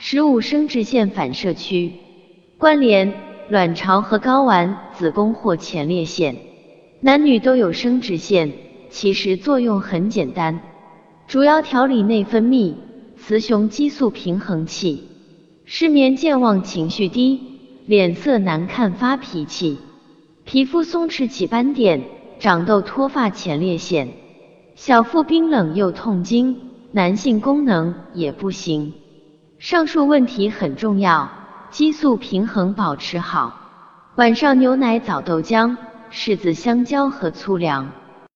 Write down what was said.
十五生殖腺反射区关联卵巢和睾丸、子宫或前列腺。男女都有生殖腺，其实作用很简单，主要调理内分泌，雌雄激素平衡器。失眠、健忘、情绪低，脸色难看、发脾气，皮肤松弛起斑点、长痘、脱发、前列腺。小腹冰冷又痛经，男性功能也不行。上述问题很重要，激素平衡保持好。晚上牛奶、早豆浆。柿子、香蕉和粗粮。